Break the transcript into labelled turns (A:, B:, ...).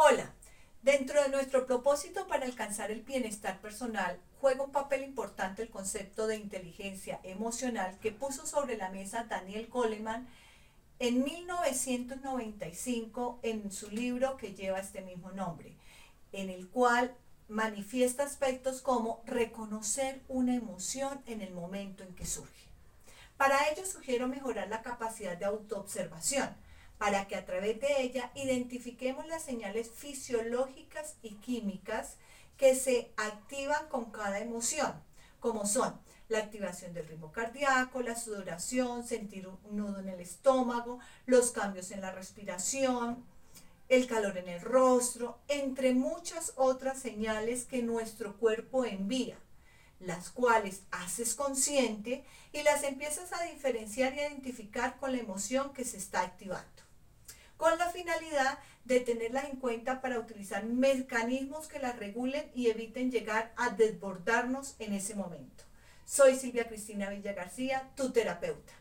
A: Hola, dentro de nuestro propósito para alcanzar el bienestar personal, juega un papel importante el concepto de inteligencia emocional que puso sobre la mesa Daniel Goleman en 1995 en su libro que lleva este mismo nombre, en el cual manifiesta aspectos como reconocer una emoción en el momento en que surge. Para ello sugiero mejorar la capacidad de autoobservación, para que a través de ella identifiquemos las señales fisiológicas y químicas que se activan con cada emoción, como son la activación del ritmo cardíaco, la sudoración, sentir un nudo en el estómago, los cambios en la respiración, el calor en el rostro, entre muchas otras señales que nuestro cuerpo envía, las cuales haces consciente y las empiezas a diferenciar y identificar con la emoción que se está activando, con la finalidad de tenerlas en cuenta para utilizar mecanismos que las regulen y eviten llegar a desbordarnos en ese momento. Soy Silvia Cristina Villa García, tu terapeuta.